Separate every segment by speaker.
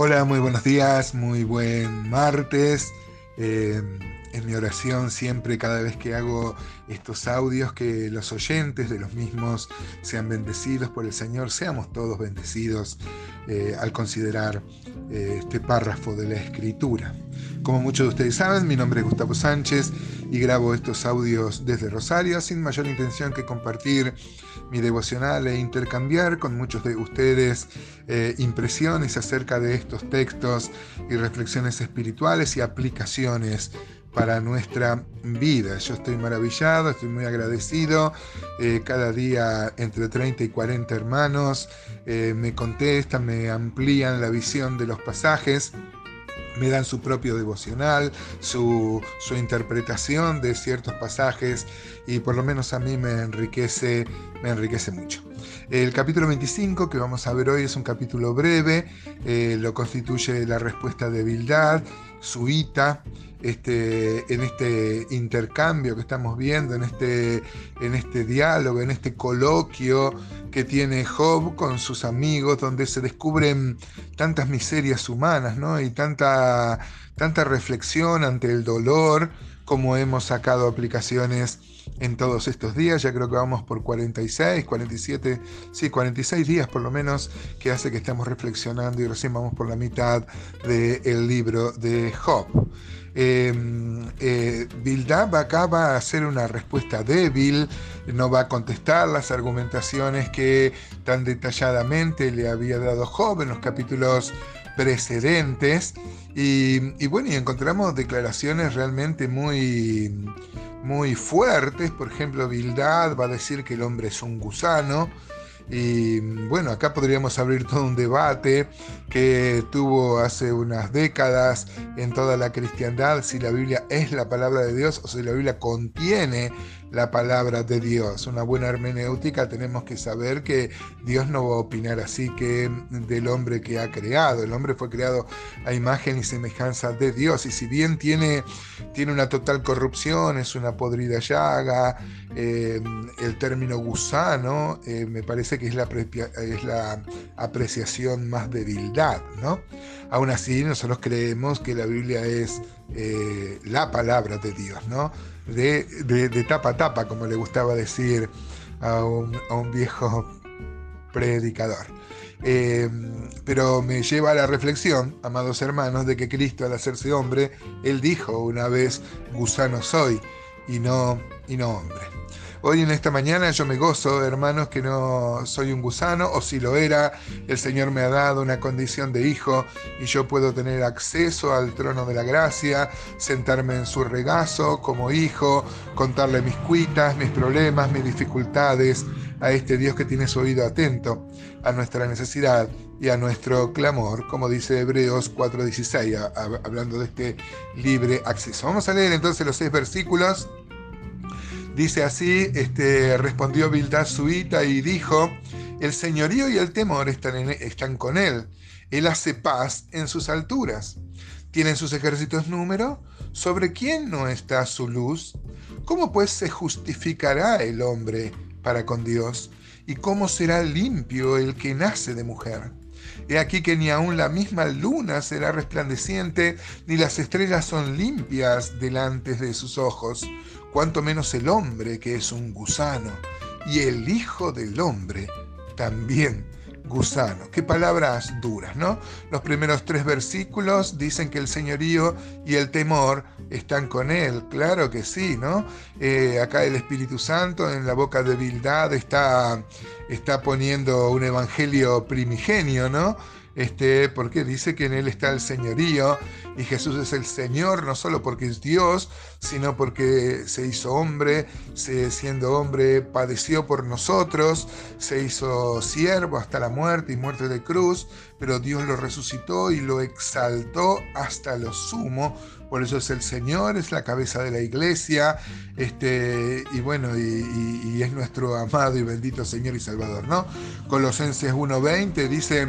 Speaker 1: Hola, muy buenos días, muy buen martes. Eh, en mi oración siempre, cada vez que hago estos audios, que los oyentes de los mismos sean bendecidos por el Señor, seamos todos bendecidos eh, al considerar eh, este párrafo de la Escritura. Como muchos de ustedes saben, mi nombre es Gustavo Sánchez y grabo estos audios desde Rosario sin mayor intención que compartir mi devocional e intercambiar con muchos de ustedes eh, impresiones acerca de estos textos y reflexiones espirituales y aplicaciones para nuestra vida. Yo estoy maravillado, estoy muy agradecido. Eh, cada día entre 30 y 40 hermanos eh, me contestan, me amplían la visión de los pasajes me dan su propio devocional, su, interpretación de ciertos pasajes y por lo menos a mí me enriquece, me enriquece mucho. El capítulo 25 que vamos a ver hoy es un capítulo breve, eh, lo constituye la respuesta de Bildad, Suita, este, en este intercambio que estamos viendo, en este, en este diálogo, en este coloquio que tiene Job con sus amigos, donde se descubren tantas miserias humanas ¿no? y tanta, tanta reflexión ante el dolor, como hemos sacado aplicaciones en todos estos días, ya creo que vamos por 46, 47, sí, 46 días por lo menos, que hace que estamos reflexionando y recién vamos por la mitad del libro de Job. Eh, eh, acá va a hacer una respuesta débil, no va a contestar las argumentaciones que tan detalladamente le había dado Job en los capítulos precedentes. Y, bueno, y encontramos declaraciones realmente muy, muy fuertes. Por ejemplo, Bildad va a decir que el hombre es un gusano. Y bueno, acá podríamos abrir todo un debate que tuvo hace unas décadas en toda la cristiandad si la Biblia es la palabra de Dios o si la Biblia contiene la palabra de Dios. Una buena hermenéutica tenemos que saber que Dios no va a opinar así que del hombre que ha creado. El hombre fue creado a imagen y semejanza de Dios y si bien tiene, tiene una total corrupción, es una podrida llaga, eh, el término gusano eh, me parece que es la, es la apreciación más de debilidad, ¿no? Aún así nosotros creemos que la Biblia es eh, la palabra de Dios, ¿no? De, tapa a tapa, como le gustaba decir a un, viejo predicador. Eh, pero me lleva a la reflexión, amados hermanos, de que Cristo al hacerse hombre, él dijo una vez, gusano soy y no, y no hombre. Hoy en esta mañana yo me gozo, hermanos, que no soy un gusano, o si lo era, el Señor me ha dado una condición de hijo y yo puedo tener acceso al trono de la gracia, sentarme en su regazo como hijo, contarle mis cuitas, mis problemas, mis dificultades a este Dios que tiene su oído atento a nuestra necesidad y a nuestro clamor, como dice Hebreos 4:16, hablando de este libre acceso. Vamos a leer entonces los seis versículos Dice así, este, respondió Bildad suita y dijo, el señorío y el temor están, están con él. Él hace paz en sus alturas. ¿Tienen sus ejércitos número? ¿Sobre quién no está su luz? ¿Cómo pues se justificará el hombre para con Dios? ¿Y cómo será limpio el que nace de mujer? He aquí que ni aun la misma luna será resplandeciente, ni las estrellas son limpias delante de sus ojos cuanto menos el hombre que es un gusano, y el Hijo del Hombre también gusano. Qué palabras duras, ¿no? Los primeros tres versículos dicen que el señorío y el temor están con él. Claro que sí, ¿no? Eh, acá el Espíritu Santo en la boca de Bildad está, está poniendo un evangelio primigenio, ¿no? Este, porque dice que en Él está el señorío y Jesús es el Señor, no solo porque es Dios, sino porque se hizo hombre, se, siendo hombre padeció por nosotros, se hizo siervo hasta la muerte y muerte de cruz, pero Dios lo resucitó y lo exaltó hasta lo sumo. Por eso es el Señor, es la cabeza de la iglesia, este, y bueno, y, y es nuestro amado y bendito Señor y Salvador, ¿no? Colosenses 1.20 dice,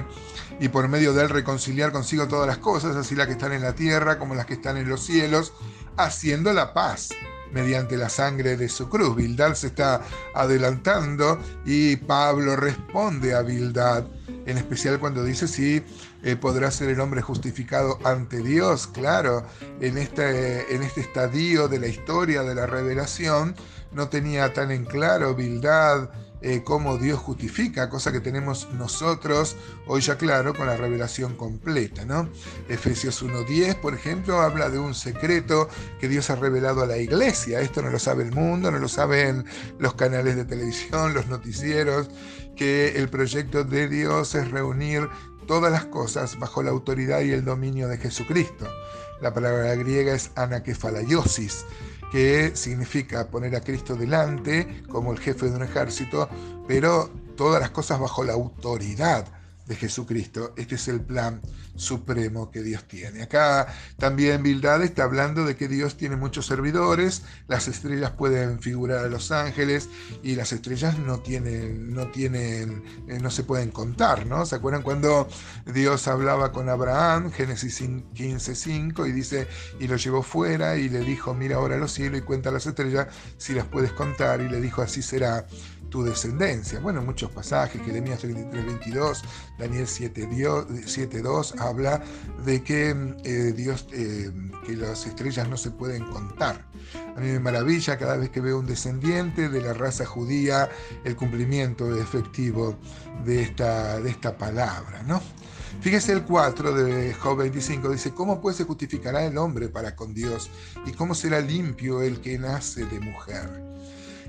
Speaker 1: y por medio de él reconciliar consigo todas las cosas, así las que están en la tierra como las que están en los cielos, haciendo la paz mediante la sangre de su cruz. Bildad se está adelantando y Pablo responde a Bildad en especial cuando dice si eh, podrá ser el hombre justificado ante Dios, claro, en este, en este estadio de la historia de la revelación, no tenía tan en claro Bildad eh, cómo Dios justifica, cosa que tenemos nosotros hoy ya claro con la revelación completa. ¿no? Efesios 1.10, por ejemplo, habla de un secreto que Dios ha revelado a la iglesia. Esto no lo sabe el mundo, no lo saben los canales de televisión, los noticieros, que el proyecto de Dios es reunir todas las cosas bajo la autoridad y el dominio de Jesucristo. La palabra griega es anakefalaiosis, que significa poner a Cristo delante como el jefe de un ejército, pero todas las cosas bajo la autoridad de Jesucristo. Este es el plan supremo que Dios tiene. Acá también Bildad está hablando de que Dios tiene muchos servidores, las estrellas pueden figurar a los ángeles y las estrellas no tienen, no tienen, eh, no se pueden contar, ¿no? ¿Se acuerdan cuando Dios hablaba con Abraham, Génesis 15:5 y dice, y lo llevó fuera y le dijo, mira ahora los cielos y cuenta las estrellas si las puedes contar y le dijo, así será tu descendencia. Bueno, muchos pasajes, Jeremías 33, 22, Daniel 7, 2 habla de que eh, Dios, eh, que las estrellas no se pueden contar. A mí me maravilla cada vez que veo un descendiente de la raza judía el cumplimiento efectivo de esta, de esta palabra, ¿no? Fíjese el 4 de Job 25, dice, ¿cómo pues se justificará el hombre para con Dios? ¿Y cómo será limpio el que nace de mujer?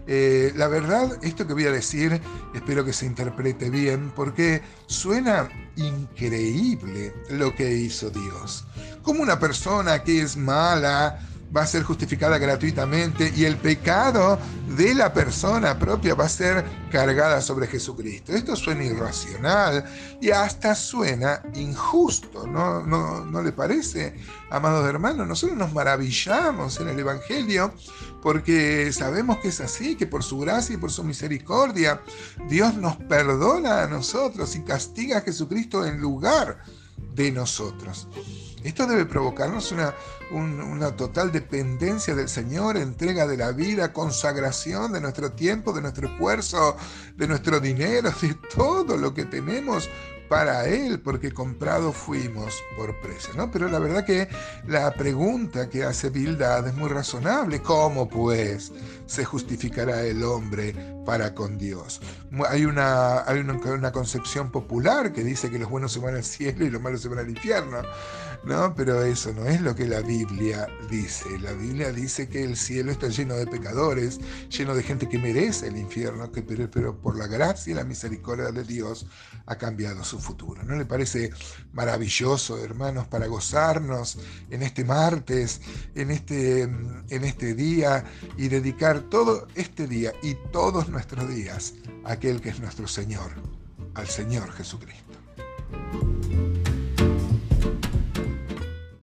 Speaker 1: Eh, la verdad, esto que voy a decir, espero que se interprete bien, porque suena increíble lo que hizo Dios. Como una persona que es mala, va a ser justificada gratuitamente y el pecado de la persona propia va a ser cargada sobre Jesucristo. Esto suena irracional y hasta suena injusto, ¿no, no, no le parece? Amados hermanos, nosotros nos maravillamos en el Evangelio porque sabemos que es así, que por su gracia y por su misericordia Dios nos perdona a nosotros y castiga a Jesucristo en lugar de nosotros. Esto debe provocarnos una, una total dependencia del Señor, entrega de la vida, consagración de nuestro tiempo, de nuestro esfuerzo, de nuestro dinero, de todo lo que tenemos para Él, porque comprado fuimos por precio, ¿no? Pero la verdad que la pregunta que hace Bildad es muy razonable. ¿Cómo pues se justificará el hombre para con Dios? Hay una, hay una, concepción popular que dice que los buenos se van al cielo y los malos se van al infierno, ¿no? Pero eso no es lo que la Biblia dice. La Biblia dice que el cielo está lleno de pecadores, lleno de gente que merece el infierno, que, pero, pero por la gracia y la misericordia de Dios ha cambiado su futuro. ¿No le parece maravilloso, hermanos, para gozarnos en este martes, en este, en este día y dedicar todo este día y todos nuestros días aquel que es nuestro Señor, al Señor Jesucristo?